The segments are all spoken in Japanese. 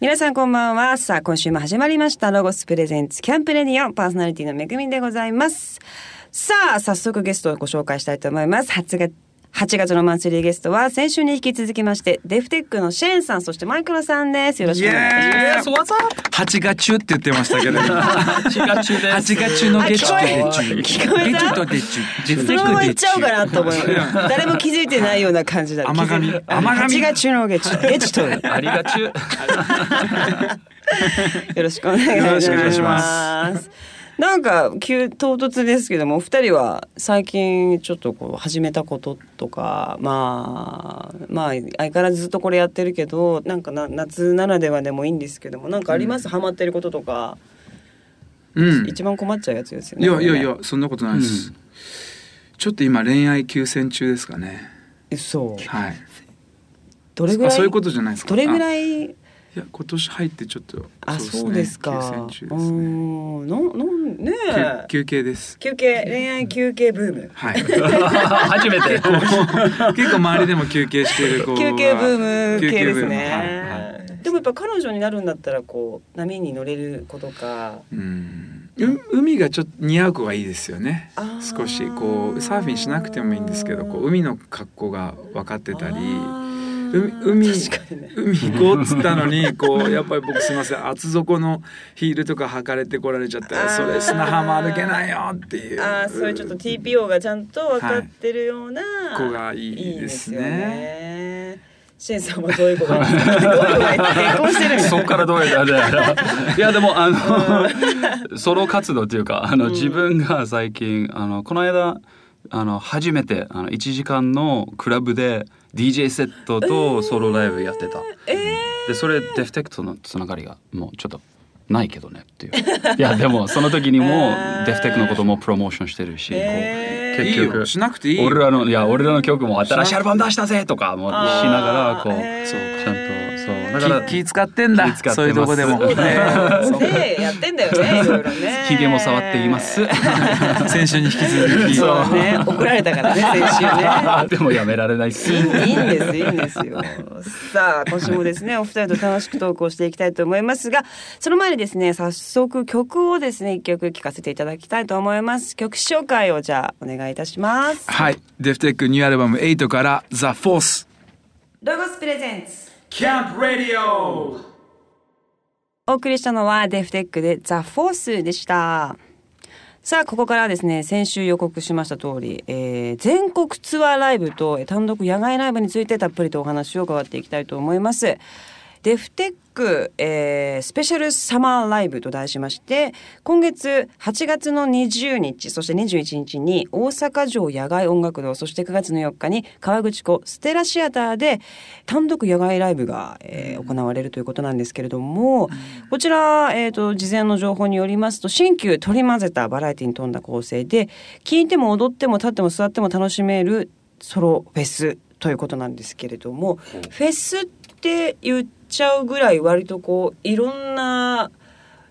皆さんこんばんは。さあ、今週も始まりました。ロゴスプレゼンツキャンプレディオパーソナリティのめぐみでございます。さあ、早速ゲストをご紹介したいと思います。8月 ,8 月のマンスリーゲストは先週に引き続きましてデフテックのシェーンさんそしてマイクロさんです。よろしくお願いします。月中って言ってましたけど。8月中です。八月中の月中あ聞ことえた？月中と月中。デフそのまま言っちゃおうかなと思います。誰も気づいてないような感じだ。甘噛み気づい甘噛み8月の月中月と。ありがちゅ。よろしくお願いします。なんか急唐突ですけどもお二人は最近ちょっとこう始めたこととかまあまあ相変わらずずっとこれやってるけどなんかな夏ならではでもいいんですけどもなんかあります、ハマってることとか、うん。一番困っちゃうやつですよね。いやいやいこやそんなことないです。ちょっと今恋愛休戦中ですかね。れねそうはい。どれぐらい？あそういうことじゃないですか？どれぐいらい？いや今年入ってちょっとあそうですか。休戦中うですね。んなんなんねえ休休憩です。休憩恋愛休憩ブーム。はい。初めて。結構周りでも休憩してる休憩ブーム系ですね、はいはいでもやっぱ彼女になるんだったらこう波に乗れる子とかうん。う海がちょっと似合う子がいいですよね少しこうサーフィンしなくてもいいんですけどこう海の格好が分かってたり海海行こうっつったのにこうやっぱり僕すいません。厚底のヒールとか履かれてこられちゃったあー。らそれ砂浜歩けないよっていう。あーそういうちょっと TPO がちゃんと分かってるような、子がいいですね。シェンさんはどういう子がそこからどうやらいやでもあのソロ活動っていうかあの、うん自分が最近あのこの間あの初めてあの1時間のクラブで DJ セットとソロライブやってた。えでそれデフテクトのつながりがもうちょっとないけどねっていう。いやでもその時にも デフテクのこともプロモーションしてるし、えー。こう結局しなくていいよ。俺らのいや俺らの曲も新しいアルバム出したぜとかもしながらこうあー。ちゃんとだから気気使ってんだ。そういうとこでも。そうだよそうね。やってんだよねいろいろね。ひげも触っています。先週に引き続き。そうね。怒られたからね先週ね。でもやめられないっす。いいんですいいんですよ。さあ今週もですねお二人と楽しくトークをしていきたいと思いますがその前にですね早速曲をですね一曲聴かせていただきたいと思います。曲紹介をじゃあお願いいたします。はい。デフテックニューアルバム8から「ザ・フォースロゴスプレゼンツキャンプ・ラディオお送りしたのはデフテックでザ・フォースでした。さあここからはですね先週予告しました通り、えー全国ツアーライブと単独野外ライブについてたっぷりとお話を伺っていきたいと思います。デフテック、えースペシャルサマーライブと題しまして今月8月の20日そして21日に大阪城野外音楽堂そして9月の4日に河口湖ステラシアターで単独野外ライブが、えー行われるということなんですけれども、こちら、えー、と事前の情報によりますと新旧取り混ぜたバラエティに富んだ構成で聴いても踊っても立っても座っても楽しめるソロフェスということなんですけれども、フェスって言っちゃうぐらい割とこういろんな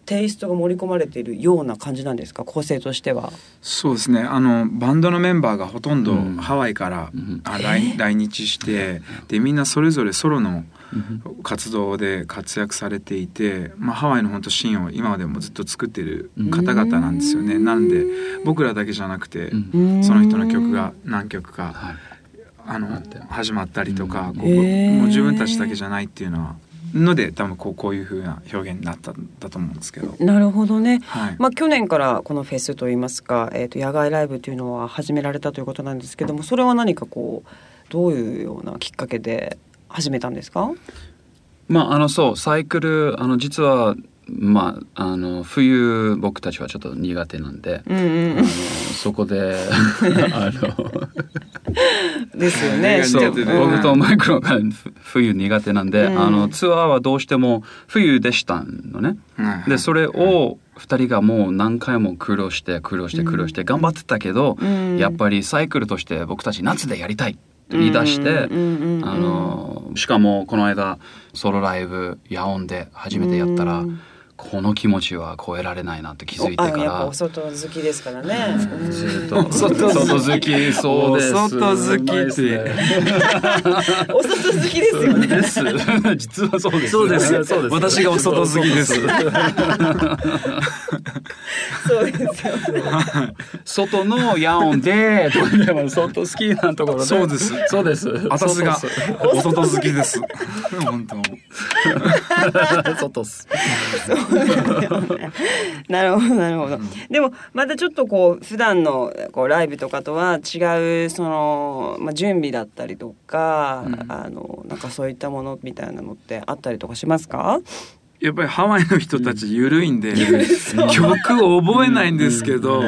テイストが盛り込まれているような感じなんですか？構成としては。そうですね。あのバンドのメンバーがほとんどうん。ハワイから、うん。あ来来日してでみんなそれぞれソロの活動で活躍されていて、まあ、ハワイの本当シーンを今までもずっと作ってる方々なんですよね。うん。なんで僕らだけじゃなくて、うん。その人の曲が何曲かはい。あの始まったりとか、うん。こうもう自分たちだけじゃないっていうのはので多分こうこういう風な表現になったんだと思うんですけど。なるほどね。はいまあ、去年からこのフェスといいますか、えー、と野外ライブというのは始められたということなんですけどもそれは何かこうどういうようなきっかけで始めたんですか？まああのそうサイクルあの実はまああの冬僕たちはちょっと苦手なんで、うんうんあのそこで あのですよね。そうそう苦手で僕とマイクロがふ冬苦手なんで、うん。あのツアーはどうしても冬でしたのね。はいでそれを2人がもう何回も苦労して苦労して苦労して頑張ってたけど、うん。やっぱりサイクルとして僕たち夏でやりたい言い出して、うんうんうんうん。あのしかもこの間ソロライブ野音で初めてやったら、うんこの気持ちは超えられないなって気づいてかおあやっぱらお外好きですからね。うん。ずっと外好き。そうですお外好きって。お外好きですよね。です。実はそうですそうです。そうです私がお外好きですそうですよ。外のヤオンでとかでも外好きなところでそうです。そうです。私が外っす。お外好きです。本当。外っすなるほどなるほど。でもまたちょっとこう普段のこうライブとかとは違うそのまあ準備だったりとか、うん。あのなんかそういったものみたいなのってあったりとかしますか？やっぱりハワイの人たち緩いんで、曲を覚えないんですけど、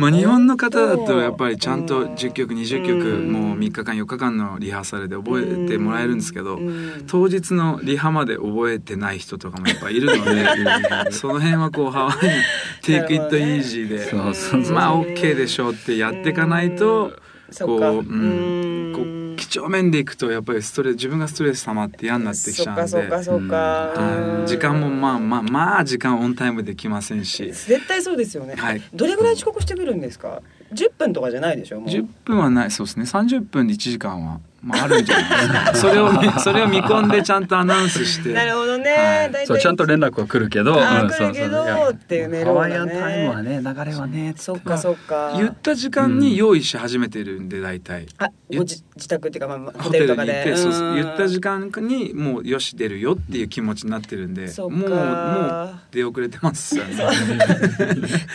まあ日本の方だとやっぱりちゃんと10曲20曲うん。もう3日間4日間のリハーサルで覚えてもらえるんですけどうん。当日のリハまで覚えてない人とかもやっぱいるので その辺はこうハワイに「テイクイットイージーで まあ OK でしょうってやっていかないと。こううん。こう几帳面でいくとやっぱりストレス自分がストレス溜まって嫌になってきちゃうんで。そっかそっか時間もまあまあまあ時間オンタイムできませんし絶対そうですよね。はいどれぐらい遅刻してくるんですか？10分とかじゃないでしょ？もう10分はないそうですね30分で1時間は、まあ、あるんじゃない？それを見それを見込んでちゃんとアナウンスして。なるほどね。はい。大体。そうちゃんと連絡は来るけど、うん来るけどそうそう。いやっていうメールハワイアンタイムはね流れはねそっかそっか。言った時間に用意し始めてるんで大体。あ、言ご自自宅っていうかまあホホテルテルとかで。に行ってそうそう。うん。言った時間にもうよし出るよっていう気持ちになってるんでそっか。もうもう出遅れてますよね。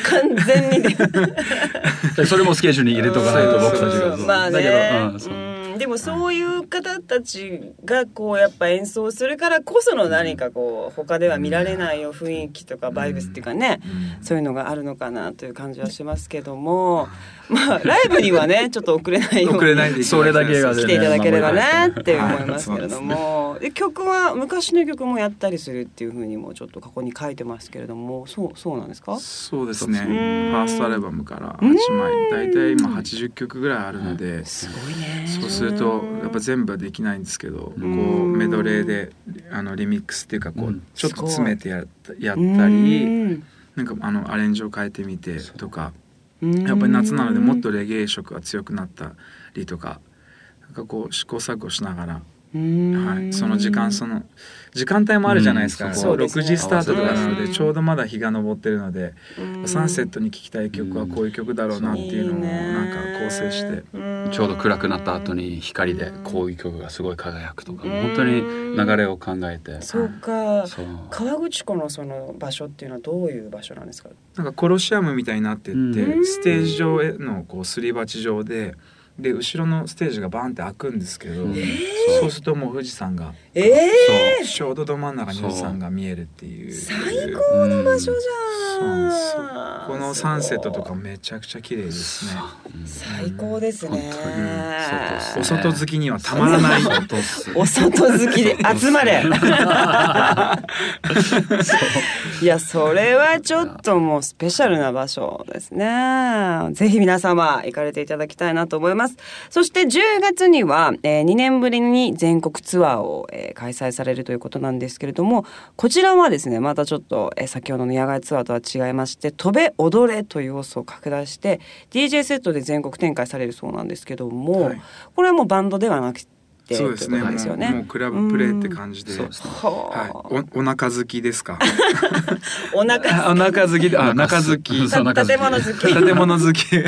完全に それもスケジュールに入れとかないと僕たちが。そうまあだけねど、うんそう。うんでもそういう方たちがこうやっぱ演奏するからこその何かこう他では見られないよ雰囲気とかバイブスっていうかね、うん。そういうのがあるのかなという感じはしますけども、まあライブにはねちょっと遅れないように遅れないでそれだけがね来ていただければねまって思いますけれども、で曲は昔の曲もやったりするっていうふうにもちょっと過去に書いてますけれどもそうそうなんですか？そうですね。フうん。ァーストアルバムから8枚大体今80曲ぐらいあるのですごいね。そうするとやっぱ全部はできないんですけどこううんメドレーであのリミックスっていうかこううん。ちょっと詰めてやったやったうりん。なんかあのアレンジを変えてみてとかう。ん。やっぱり夏なのでもっとレゲエ色が強くなったりとかなんかこう試行錯誤しながらうん。はい、その時間その時間帯もあるじゃないですか、うん。こそううですね。6時スタートとかなのうん。でちょうどまだ日が昇ってるので、うん。サンセットに聴きたい曲はこういう曲だろうなっていうのをいいね。なんか構成して、ちょうど暗くなった後に光でこういう曲がすごい輝くとか本当に流れを考えて。そうか。そう。川口湖のその場所っていうのはどういう場所なんですか？なんかコロシアムみたいになってって、うん。ステージ上へのこうすり鉢状でで後ろのステージがバーンって開くんですけど、うん。そうするともう富士山がええちょうどど真ん中に富士山が見えるっていう。最高の場所じそうなん。ですよゃんこのサンセットとかめちゃくちゃ綺麗ですね。最高ですね。本当に。お外好きにはたまらない外っす。お外好きで集まれ。いやそれはちょっともうスペシャルな場所ですね。ぜひ皆様行かれていただきたいなと思います。そして10月には、えー2年ぶりに全国ツアーを、えー開催されるということなんですけれどもこちらはですねまたちょっと、えー先ほどの野外ツアーとは違いまして「飛べ踊れ」という要素を拡大して DJ セットで全国展開されるそうなんですけども、はい。これはもうバンドではなくてそうですね。ですよね。もうもうクラブプレイって感じで。そうですねはい、おお腹好きですか？お腹あ お腹好きであお腹好き。建物好き。建物好き。建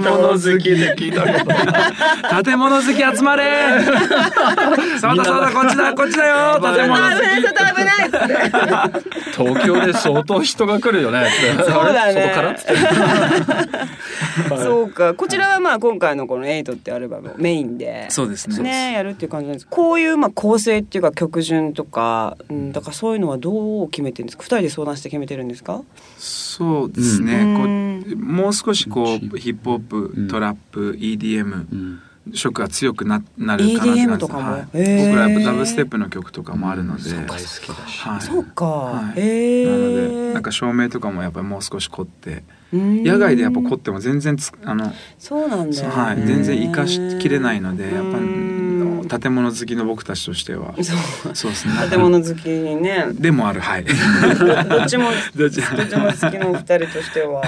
物好き。で聞いたこと建物好き集まれ。そうだそうだこっちだ。こっちだよ。建物好危ないちょっと危ない。東京で相当人が来るよね。そうだね。外からっつって。そうか。こちらはまあ今回のこの「エイトってアルバムメインで。きそうですね。ねやるっていう感じなんです。こういうまあ構成っていうか曲順とか、うん、だからそういうのはどう決めてるんですか？二人で相談して決めてるんですか？そうですね、うん。こうもう少しこうヒップホップ、うん。トラップ EDM うん色が強くななるかなって感じ。EDM ですとかも。はい僕らやっぱダブステップの曲とかもあるので、大好きだしはい。そうか、はい。なのでなんか照明とかもやっぱりもう少し凝って。うん。野外でやっぱ凝っても全然つあの、そうなんだ。よね、はい、全然生かしきれないのでやっぱうん建物好きの僕たちとしては。そう。そうですね。建物好きにね。でもある。はい。どっちも どっちどっちも好きのお二人としては。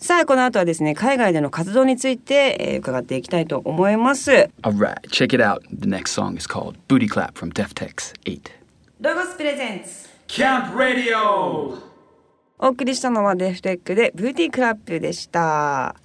さあこの後はですね海外での活動について、えー伺っていきたいと思います。Alright, check it out. The next song is called Booty Clap from Deftex 8. ロゴスプレゼンツキャンプラディオお送りしたのはデフテックでブーティークラップでした。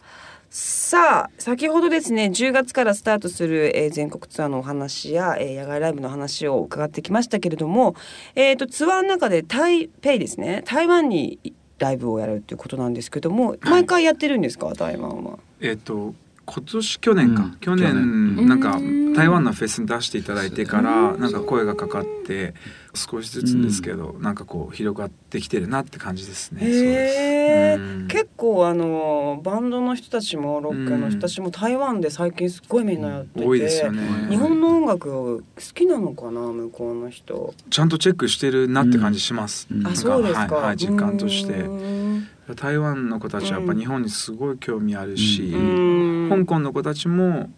さあ先ほどですね10月からスタートする、えー全国ツアーのお話や、えー野外ライブの話を伺ってきましたけれども、えー、とツアーの中で台北ですね台湾にライブをやるっていうことなんですけども毎回やってるんですか？台湾は。えっ、と今年去年か、うん。去年なんかうん台湾のフェスに出していただいてからなんか声がかかって少しずつですけど、なんかこう広がってきてるなって感じですね。えうん。結構あのバンドの人たちもロックの人たちも台湾で最近すっごいみんなやってて、多いですよね。日本の音楽好きなのかな向こうの人。ちゃんとチェックしてるなって感じします。うん。あなんそうですか。はいはい、実感として。台湾の子たちはやっぱ日本にすごい興味あるし、うーん香港の子たちも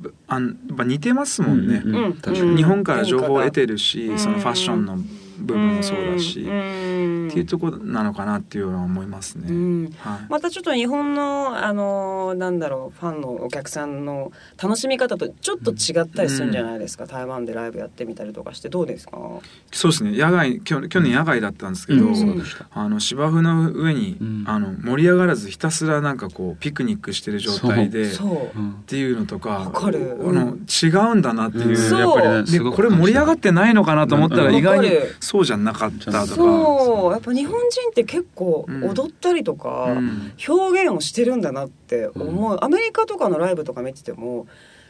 ぶあんやっぱ似てますもんね。うんうん確かに。日本から情報を得てるし、うん。そのファッションの部分もそうだし、うんっていうところなのかなっていうのは思いますね。うん。はい。またちょっと日本のあのなんだろうファンのお客さんの楽しみ方とちょっと違ったりするんじゃないですか、台湾でライブやってみたりとかしてどうですか？そうですね。野外去去年野外だったんですけど、うん。あの芝生の上に、うん。あの盛り上がらずひたすらなんかこうピクニックしてる状態でっていうのとか、わかる。あの違うんだなっていう。やっぱりね、これ盛り上がってないのかなと思ったらうん。意外にそうじゃなかったとか。やっぱ日本人って結構うん。踊ったりとか、うん。表現をしてるんだなって思う、アメリカとかのライブとか見てても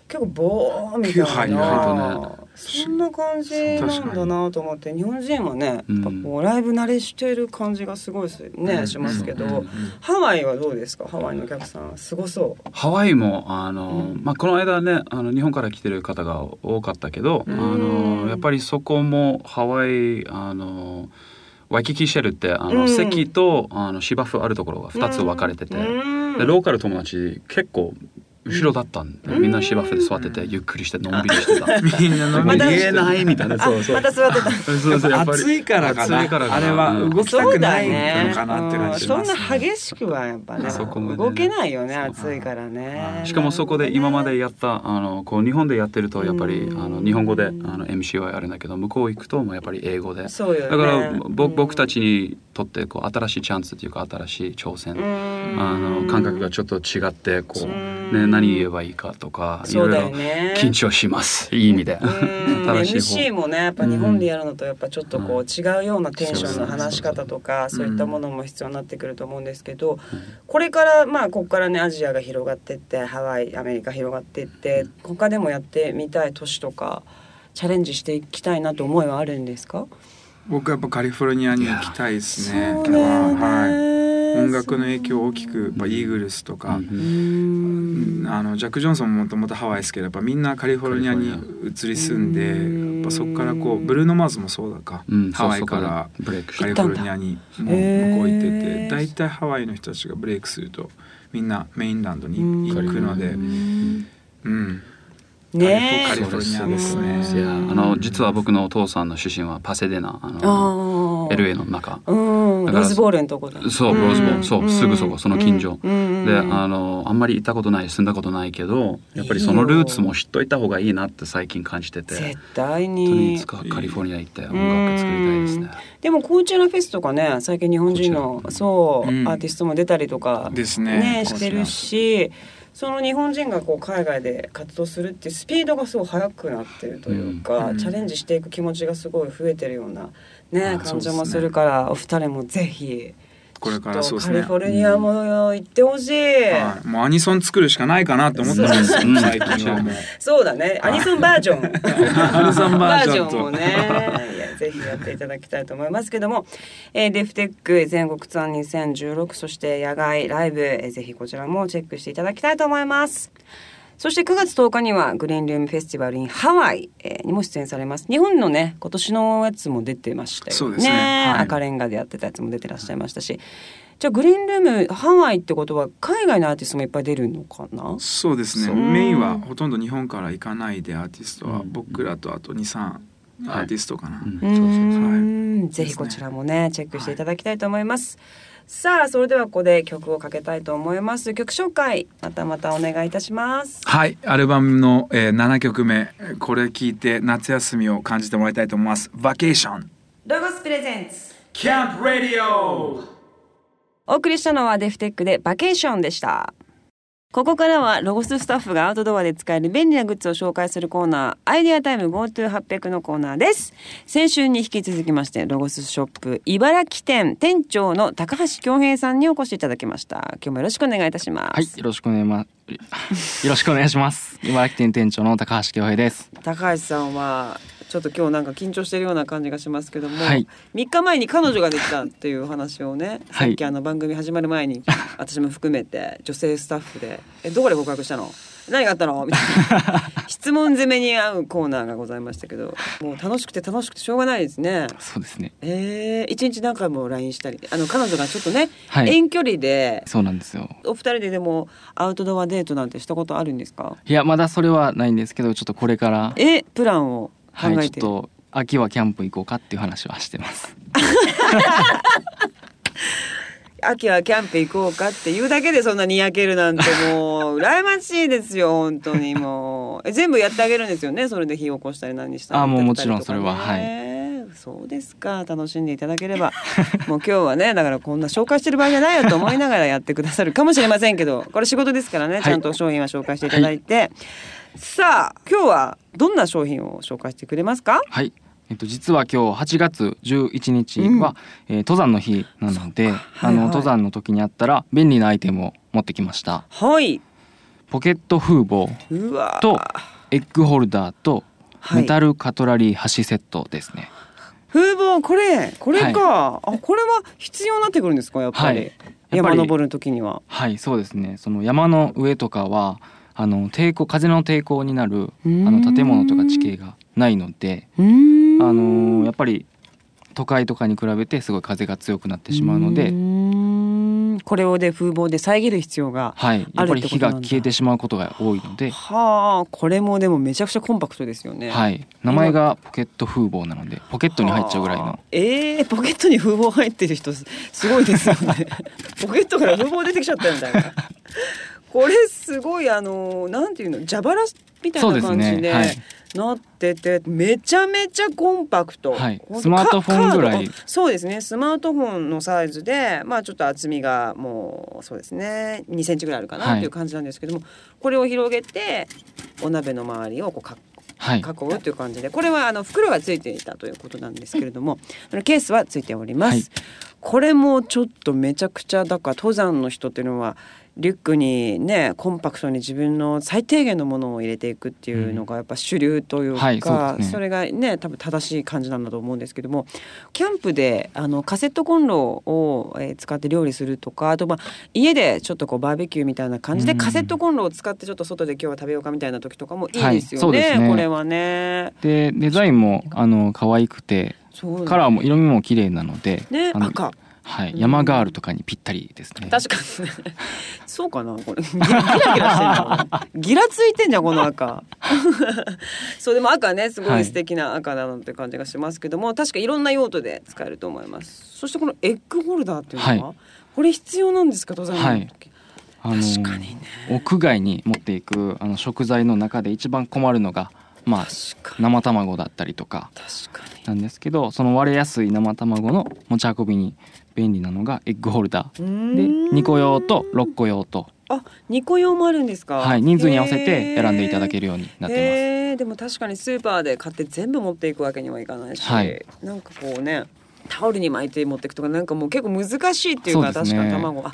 結構ボーンみたいな、はいはそんな感じなんだなと思って日本人はね、やっぱこうライブ慣れしてる感じがすごいね、うん。しますけど、うんうん。ハワイはどうですか？ハワイのお客さんすごそう。ハワイもあの、うん。まあ、この間ねあの日本から来てる方が多かったけど、うん。あのやっぱりそこもハワイあのワイキキシェルってあの、うん。席とあの芝生あるところが2つ分かれてて、うん。でローカル友達結構後ろだったんで、うんみんな芝生で座っててゆっくりしてのんびりしてた。みんな飲みまた言えないみたいな。あそうそう。また座ってた。そうそうやっぱり。暑いからかな。暑いからかな。あれはうん。動きたくないのかなって感じします、うんそんな激しくはやっぱねそこね。動けないよね暑いからね。しかもそこで今までやったあのこう日本でやってるとやっぱりうん。あの日本語であの MC はやるんだけど向こう行くともうやっぱり英語で。そうよね。だからぼうん僕たちにとってこう新しいチャンスっていうか新しい挑戦。うん。あの感覚がちょっと違ってこう、うん。ね、何言えばいいかとかいそうだろいろよね緊張します。いい意味で。MC もねやっぱ日本でやるのとやっぱちょっとこう違うようなテンションの話し方とかそういったものも必要になってくると思うんですけどこれからまあここからねアジアが広がってってハワイアメリカ広がってって他でもやってみたい都市とかチャレンジしていきたいなと思いはあるんですか？僕はやっぱカリフォルニアに行きたいですねそうだよね。は。い。音楽の影響大きくやっぱイーグルスとか、うん。うんあのジャック・ジョンソンももともとハワイですけどやっぱみんなカリフォルニアに移り住んでうんやっぱそこからこうブルーノ・マーズもそうだか、うんハワイからカリフォルニアにも向こう行ってて大体ハワイの人たちがブレイクするとみんなメインランドに行くのでうん。うん。ねカリフォルニアですね。いやあの実は僕のお父さんの出身はパセデナああのー LA の中。うん。ローズボールのとこだ。そうローズボール。そうすぐそこその近所。うん。であのあんまり行ったことない住んだことないけどやっぱりそのルーツも知っといた方がいいなって最近感じてて。絶対本当にいにつかカリフォルニア行って音楽作りたいですね。でもコーチェラフェスとかね最近日本人のそう、うん。アーティストも出たりとかですね。してるしその日本人がこう海外で活動するっていうスピードがすごい速くなってるというか、うん。チャレンジしていく気持ちがすごい増えてるようなねあ感じもするから、お二人もぜひこれからそうですね。フォルニアも行ってほしい、はい、もうアニソン作るしかないかなと思ってます。う。ん。最近はもう。そうだね。アニソンバージョン。アニソンバージョンと。もね。ぜひやっていただきたいと思いますけども、えーデフテック全国ツアー2016そして野外ライブ、えーぜひこちらもチェックしていただきたいと思いますそして9月10日にはグレーンルームフェスティバル in ハワイえーにも出演されます。日本のね今年のやつも出てましたよね。ね。はい。赤レンガでやってたやつも出てらっしゃいましたし。じゃあグレーンルームハワイってことは海外のアーティストもいっぱい出るのかな？そうですね。メインはほとんど日本から行かないでアーティストはうん。僕らとあと23アーティストかな、うん。うーんはい。ぜひこちらもねチェックしていただきたいと思います、さあそれではここで曲をかけたいと思います。曲紹介またまたお願いいたします。はいアルバムの、えー、7曲目。これ聞いて夏休みを感じてもらいたいと思います「バケーションロゴスプレゼンツ」キャンプ・ラディオお送りしたのはデフテックでバケーションでしたここからはロゴススタッフがアウトドアで使える便利なグッズを紹介するコーナーアイデアタイム GoTo800 のコーナーです先週に引き続きましてロゴスショップ茨城店店長の高橋恭平さんにお越しいただきました今日もよろしくお願いいたしますはい、よろしくお願いま、よろしくお願いします。茨城店店長の高橋恭平です。高橋さんはちょっと今日なんか緊張してるような感じがしますけども、はい。3日前に彼女ができたっていう話をね、はい。さっきあの番組始まる前に私も含めて女性スタッフで「えどこで告白したの？何があったの?」みたいな。質問攻めに合うコーナーがございましたけどもう楽しくて楽しくてしょうがないですね。そうですね。えー、一日何回も LINE したりあの彼女がちょっとね、はい。遠距離でそうなんですよ。お二人ででもアウトドアデートなんてしたことあるんですか？いや、まだそれはないんですけど、ちょっとこれから、えプランを？考はい、ちょっと秋はキャンプ行こうかっていう話はしてます。秋はキャンプ行こうかって言うだけでそんなにやけるなんてもう羨ましいですよ本当にもう。え全部やってあげるんですよねそれで火を起こしたり何したりあもうもちろんそれはそうですか。楽しんでいただければ。もう今日はねだからこんな紹介してる場合じゃないよと思いながらやってくださるかもしれませんけどこれ仕事ですからね、い。ちゃんと商品は紹介していただいて、さあ今日はどんな商品を紹介してくれますか？はい。えっと、実は今日8月11日は、えー登山の日なので、はいあのはい登山の時にあったら便利なアイテムを持ってきました。はい。ポケット風防うわー。とエッグホルダーとはい。メタルカトラリー箸セットですね。風防これこれか、あこれは必要になってくるんですかやっぱり、はい。やっぱり山登る時には。はいそうですね。その山の上とかはあの抵抗風の抵抗になるあの建物とか地形がないのであのやっぱり都会とかに比べてすごい風が強くなってしまうのでこれをで風防で遮る必要がはい。やっぱり火があるってことなんだ。消えてしまうことが多いので。はあ。これもでもめちゃくちゃコンパクトですよね。はい。名前がポケット風防なのでポケットに入っちゃうぐらいはあ。のえー、ポケットに風防入ってる人すすごいですよね。ポケットから風防出てきちゃったみたいなこれすごいあのなんていうの蛇腹みたいな感じでねはい。なっててめちゃめちゃコンパクト、はい。スマートフォンぐらい。そうですね。スマートフォンのサイズでまあちょっと厚みがもうそうですね。2センチぐらいあるかなはい。っていう感じなんですけども、これを広げてお鍋の周りをこう囲うという感じでこれはあの袋がついていたということなんですけれどもケースはついております、はい。これもちょっとめちゃくちゃだから登山の人っていうのはリュックにねコンパクトに自分の最低限のものを入れていくっていうのがやっぱ主流というか、はいそうね。れがね多分正しい感じなんだと思うんですけどもキャンプであのカセットコンロを、えー使って料理するとかあとまあ家でちょっとこうバーベキューみたいな感じでうん。カセットコンロを使ってちょっと外で今日は食べようかみたいな時とかもいいはいですよね,、そうですね。これはね。でデザインもあの可愛くてカラーも色味も綺麗なので、ね赤はい、うん。山ガールとかにぴったりですね。確かに。ね そうかなこれ。ギラギラしてんじゃんこれ。ギラついてんじゃんこの赤。そうでも赤ねすごい素敵な赤だなって感じがしますけども、確かいろんな用途で使えると思います。そしてこのエッグホルダーっていうのは、はこれ必要なんですか登山の時、あの確かにね。屋外に持っていくあの食材の中で一番困るのが、まあ、生卵だったりとか確かに。なんですけどその割れやすい生卵の持ち運びに便利なのがエッグホルダー。でん。2個用と6個用と、あ二個用もあるんですか？はい、人数に合わせて選んでいただけるるようになってへー。でも確かにスーパーで買って全部持っていくわけにはいかないし、はい。なんかこうねタオルに巻いて持っていくとかなんかもう結構難しいっていうかね。かに卵。あ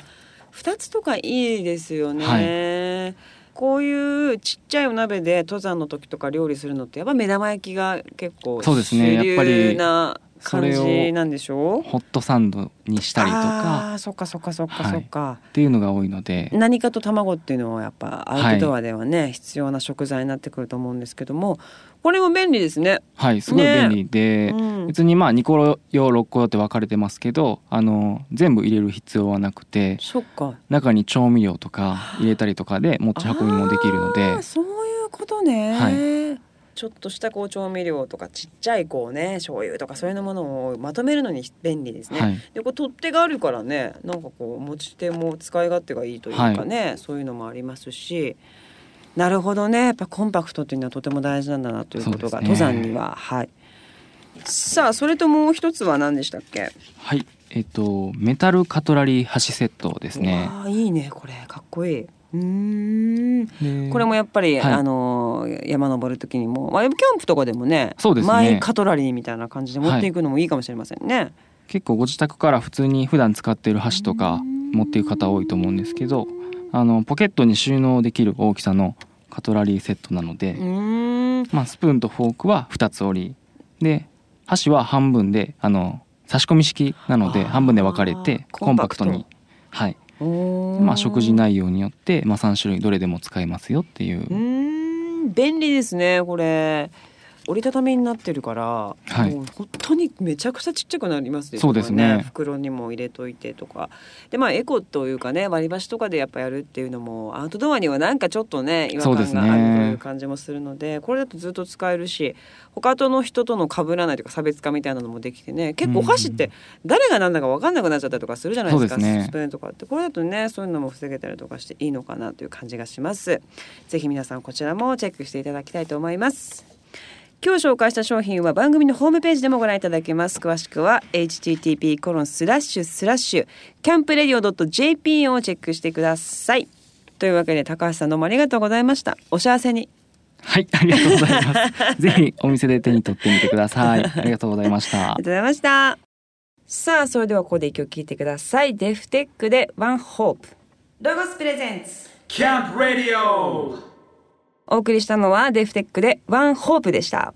二つとかいいですよね、こういうちっちゃいお鍋で登山の時とか料理するのってやっぱ目玉焼きが結構そうですね。やっぱりな感それをじなんでしょ？うホットサンドにしたりとあかーそっかそっかそっかはいそっか、っていうのが多いので。何かと卵っていうのはやっぱアウトドアではね、必要な食材になってくると思うんですけどもこれも便利ですね。はいすごい便利で、うん。別にまあ2個用6個用って分かれてますけどあの全部入れる必要はなくてそっか。中に調味料とか入れたりとかで持ち運びもできるので。そういうことね、はちょっとしたこう調味料とかちっちゃいこうね醤油とかそういうものをまとめるのに便利ですね。はい。でこう取っ手があるからねなんかこう持ち手も使い勝手がいいというかね、そういうのもありますし。なるほどね。やっぱコンパクトっていうのはとても大事なんだなということが、ね。登山には。はい。さあそれともう一つは何でしたっけ？はい。えっとメタルカトラリー箸セットですね。わあいいねこれ。かっこいいうーん。でこれもやっぱり、はい。あの山登る時にも、まあ、キャンプとかでもねそうですね。マイカトラリーみたいな感じで持っていくのもいいかもしれませんね。結構ご自宅から普通に普段使っている箸とか持っていく方多いと思うんですけどあのポケットに収納できる大きさのカトラリーセットなので、まあ、スプーンとフォークは2つ折り。で箸は半分であの差し込み式なので半分で分かれてコンパクトに。はいまあ、食事内容によって、まあ、3種類どれでも使えますよっていう。うーん。便利ですねこれ折りたたみになってるから、はい。もう本当にめちゃくちゃちっちゃくなりますよそうですね。袋にも入れといてとか。でまあエコというかね割り箸とかでやっぱやるっていうのもアウトドアにはなんかちょっとね違和感があるという感じもするのでこれだとずっと使えるし他との人との被らないとか差別化みたいなのもできてね結構お箸って誰が何だか分かんなくなっちゃったりとかするじゃないですかね。スプーンとかって。これだとねそういうのも防げたりとかしていいのかなという感じがします。ぜひ皆さんこちらもチェックしていただきたいと思います今日紹介した商品は番組のホームページでもご覧いただけます。詳しくは http コロンスラッシュスラッシュキャンプレディオ .jp をチェックしてください。というわけで高橋さんどうもありがとうございました。お幸せに。はいありがとうございます。ぜひお店で手に取ってみてください。ありがとうございました。ありがとうございました。さあそれではここで一曲聴いてください。 Def Tech で One Hope LOGOS presents CAMP RADIO お送りしたのは Def Tech で One Hope でした。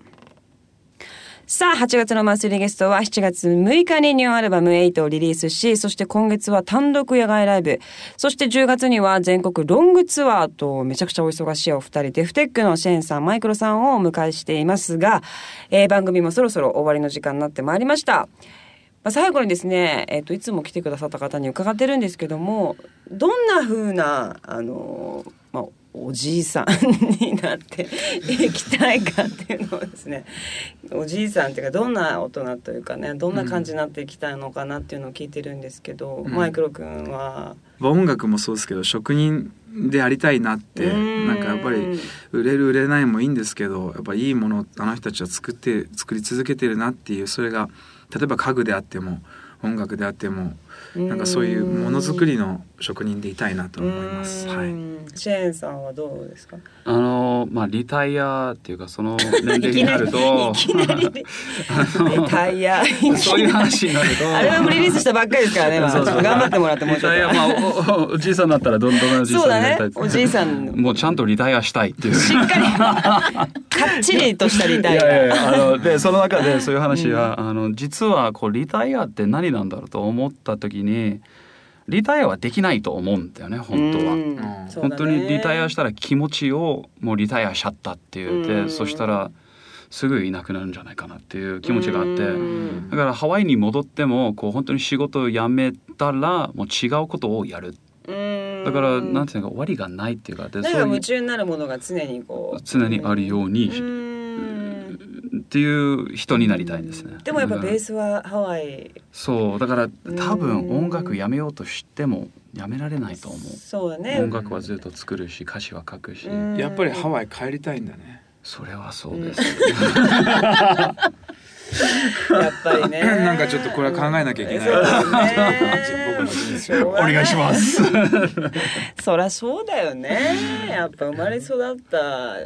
さあ、8月のマンスリーゲストは7月6日にニューアルバム8をリリースし、そして今月は単独野外ライブ、そして10月には全国ロングツアーとめちゃくちゃお忙しいお二人、デフテックのシェーンさん、マイクロさんをお迎えしていますが、えー番組もそろそろ終わりの時間になってまいりました。まあ、最後にですね、えっといつも来てくださった方に伺ってるんですけどもどんな風なあのまあおじいさんになっていきたいかっていうのをですねおじいさんっていうかどんな大人というかねどんな感じになっていきたいのかなっていうのを聞いてるんですけど、うんマイクロ君は？音楽もそうですけど職人でありたいなってうんなんかやっぱり売れる売れないもいいんですけどやっぱりいいものをあの人たちは作って作り続けてるなっていうそれが例えば家具であっても音楽であってもなんかそういうものづくりの職人でいたいなと思います。うん。はい。シェーンさんはどうですか？あのまあリタイアっていうかその年齢になると。いきなりリタイヤそういう話になると。アルバムリリースしたばっかりですからね、まあ、ちょっと頑張ってもらってもリタイアまあおじいさんになったらどんどんおじいさんになりたいですそうだねおじいさんもうちゃんとリタイアしたいっていう。しっかりかっちりとしたリタイいやいやいヤ。やあのでその中でそういう話は、あの実はこうリタイアって何なんだろうと思った時にリタイアはできないと思うんだよね本当は。うん。本当にリタイアしたら気持ちをもうリタイアしちゃったって言って、うん。そしたらすぐいなくなるんじゃないかなっていう気持ちがあって、うん。だからハワイに戻ってもこう本当に仕事を辞めたらもう違うことをやる。うんだからなんていうのか終わりがないっていうかでなんかそういう夢中になるものが常にこう常にあるようにうん。っていう人になりたいんですね。でもやっぱベーススはハワイ。そうだから多分うん音楽やめようとしてもやめられないと思う。そうだね。音楽はずっと作るし歌詞は書くし、うん。やっぱりハワイ帰りたいんだね。それはそうです。やっぱりね。なんかちょっとこれは考えなきゃいけない。お願いします。そりゃそうだよね。やっぱ生まれ育った。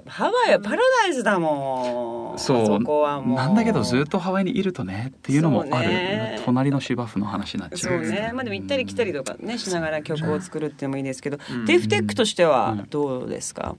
ハワイはパラダイスだもん。そう。こはもう。なんだけどずっとハワイにいるとねっていうのもある、ね。隣の芝生の話になっちゃそううね。まあでも行ったり来たりとかねしながら曲を作るってもいいですけど、うん。デフテックとしてはどうですか、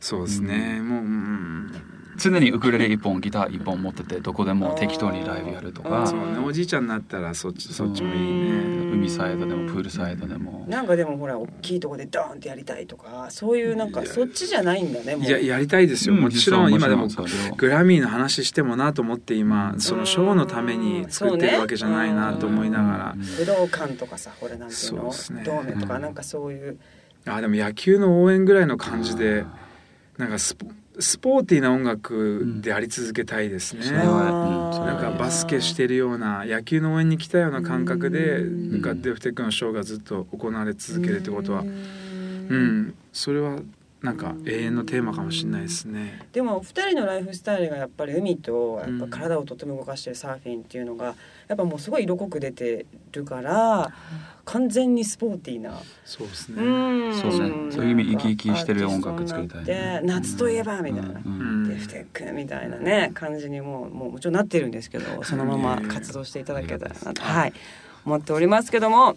そうですね。もう、うん常にウクレレ一本ギター一本持っててどこでも適当にライブやるとか。そうね。おじいちゃんになったらそっちそっちもいいうんね。海サイドでもプールサイドでも。なんかでもほら大きいとこでドーンってやりたいとかそういうなんかそっちじゃないんだねいややりたいですよ、うん。もちろん今でもグラミーの話してもなと思って今そのショーのために作ってうんるわけじゃないなと思いながら、うん。武道館とかさほらなんていうの？そうですね。ドームとかなんかそういう。あでも野球の応援ぐらいの感じでなんかスポスポーティーな音楽であり続けたいですね、うんなんかバスケしてるような野球の応援に来たような感覚でうん。なんかデフテックのショーがずっと行われ続けるってことは。ううんん。それはなんか永遠のテーマかもしれないですね。でも2人のライフスタイルがやっぱり海とやっぱ体をとても動かしてるサーフィンっていうのがやっぱもうすごい色濃く出てるから完全にスポーティーな。そうですね。うん。そうね。そういう意味生き生きしてる音楽作りたいね。で夏といえばみたいな。うん。うん。デフテックみたいなね感じにもうもうもちろんなってるんですけどそのまま活動していただけたらなと、はい、思っておりますけども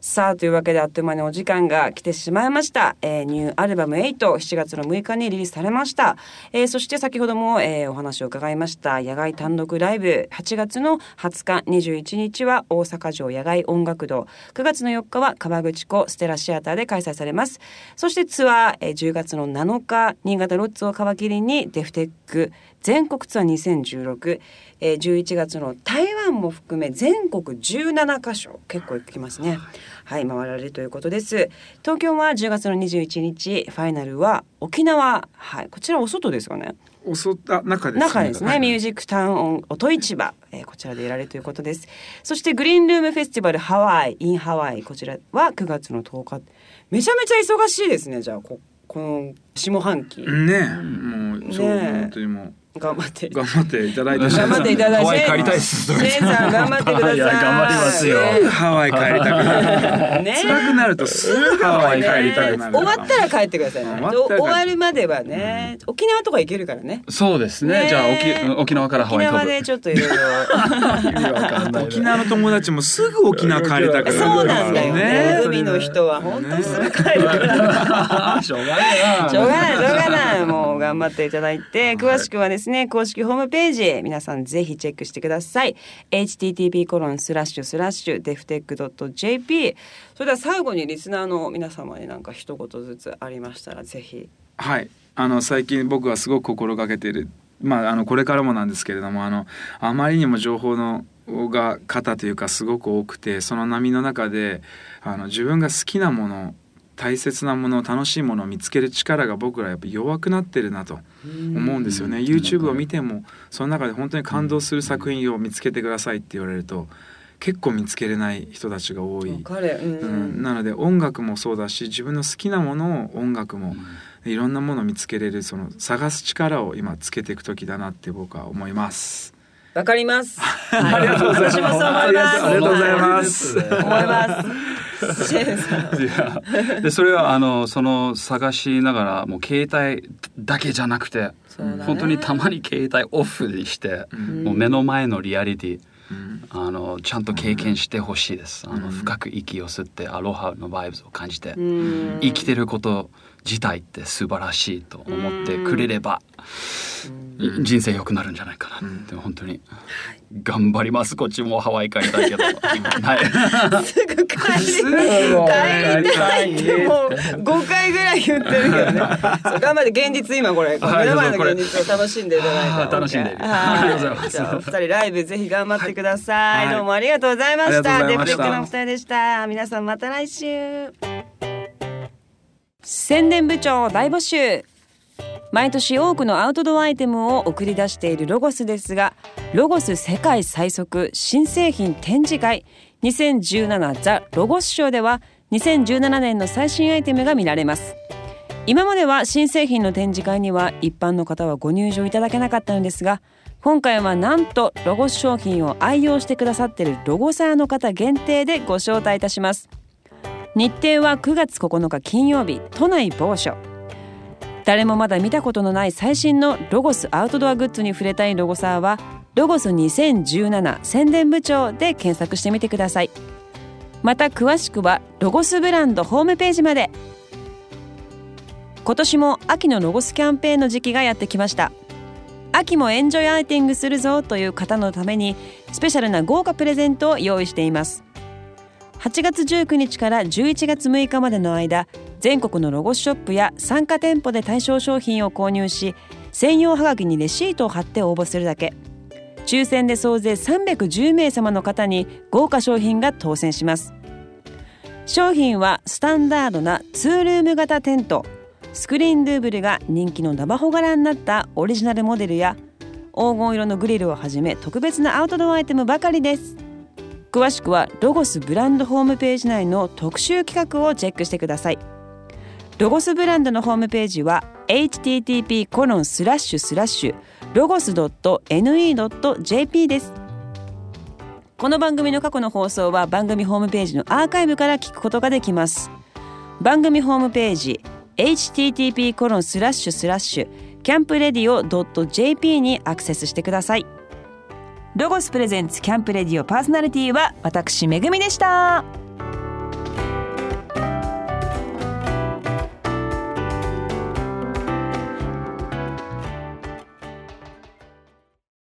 さあというわけであっという間にお時間が来てしまいました、えーニューアルバム87月の6日にリリースされました、えーそして先ほども、えーお話を伺いました野外単独ライブ。8月の20日21日は大阪城野外音楽堂。9月の4日は川口湖ステラシアターで開催されます。そしてツアー、えー10月の7日新潟ロッツを皮切りにデフテック全国ツアー2016、えー、11月の台湾も含め全国17カ所結構行きますね。はい回られるということです。東京は10月の21日ファイナルは沖縄。はいこちらお外ですかね。おそあ中ですね。中ですね、はいミュージックタウン音市場、えーこちらでやられるということです。そしてグリーンルームフェスティバルハワイ in ハワイこちらは9月の10日。めちゃめちゃ忙しいですねじゃあここの下半期、ねもう、ね本当にもう頑張って。頑張っていただいて。頑張っていただいて。ハワイ帰りたいっす。シェさん頑張ってください。いや頑張りますよ。ハワイ帰りたくなる。ね。辛くなるとすぐハワイ帰りたくなる。終わったら帰ってくださいね。終わるまではね、沖縄とか行けるからね。そうですね。ね。じゃあ沖沖縄からハ沖ワイ飛ぶ。縄でちょっといろいろ沖縄の友達もすぐ沖縄帰りたくなる。そうなんだよね。ね海の人は本当すぐ帰るから、しょうがないな。しょうがないしょうがない。もう頑張っていただいて詳しくはですね公式ホームページ皆さんぜひチェックしてください http コロンスラッシュスラッシュデフテック .jp それでは最後にリスナーの皆様になんか一言ずつありましたらぜひはい。あの最近僕はすごく心がけている。まああのこれからもなんですけれどもあのあまりにも情報のが型というかすごく多くてその波の中であの自分が好きなもの大切なもの楽しいものを見つける力が僕らやっぱ弱くなってるなと思うんですよね。YouTube を見てもその中で本当に感動する作品を見つけてくださいって言われると結構見つけれない人たちが多い。彼うんうん、なので音楽もそうだし自分の好きなものを音楽もいろんなものを見つけれるその探す力を今つけていく時だなって僕は思います。わかります。ありがとうございます。思います。ありがとうございます思います。いやでそれはあのその探しながらもう携帯だけじゃなくて、ね。本当にたまに携帯オフにして、うん。もう目の前のリアリティうん。あのちゃんと経験してほしいです、あのうん。深く息を吸ってアロハのバイブスを感じて、うん。生きてること自体って素晴らしいと思ってくれれば、うん。人生良くなるんじゃないかなって、本当に。頑張りますこっちもハワイ帰りたいけど。はい。すぐ帰りたいってもう五回ぐらい言ってるけどね。頑張って現実今これ。目はいの前の現実を楽しんでいただいて。はい楽しんではい。ありがとうございます。じゃあお二人ライブぜひ頑張ってください。はい。どうもありがとうございました。デフテックのお二人でした。皆さんまた来週。宣伝部長大募集。毎年多くのアウトドアアイテムを送り出しているロゴスですがロゴス世界最速新製品展示会2017ザ・ロゴスショーでは2017年の最新アイテムが見られます。今までは新製品の展示会には一般の方はご入場いただけなかったのですが今回はなんとロゴス商品を愛用してくださっているロゴサーの方限定でご招待いたします。日程は9月9日金曜日都内某所。誰もまだ見たことのない最新のロゴスアウトドアグッズに触れたいロゴサーはロゴス2017宣伝部長で検索してみてください。また詳しくはロゴスブランドホームページまで。今年も秋のロゴスキャンペーンの時期がやってきました。秋もエンジョイアウティングするぞという方のためにスペシャルな豪華プレゼントを用意しています。8月19日から11月6日までの間全国のロゴスショップや参加店舗で対象商品を購入し専用はがきにレシートを貼って応募するだけ。抽選で総勢310名様の方に豪華商品が当選します。商品はスタンダードなツールーム型テント。スクリーンドゥーブルが人気のナバホ柄になったオリジナルモデルや黄金色のグリルをはじめ特別なアウトドアアイテムばかりです。詳しくはロゴスブランドホームページ内の特集企画をチェックしてください。ロゴスブランドのホームページは http コロンスラッシュスラッシュロゴス .ne.jp です。この番組の過去の放送は番組ホームページのアーカイブから聞くことができます。番組ホームページ http コロンスラッシュスラッシュキャンプレディオ .jp にアクセスしてください。ロゴスプレゼンツキャンプレディオパーソナリティは私めぐみでした。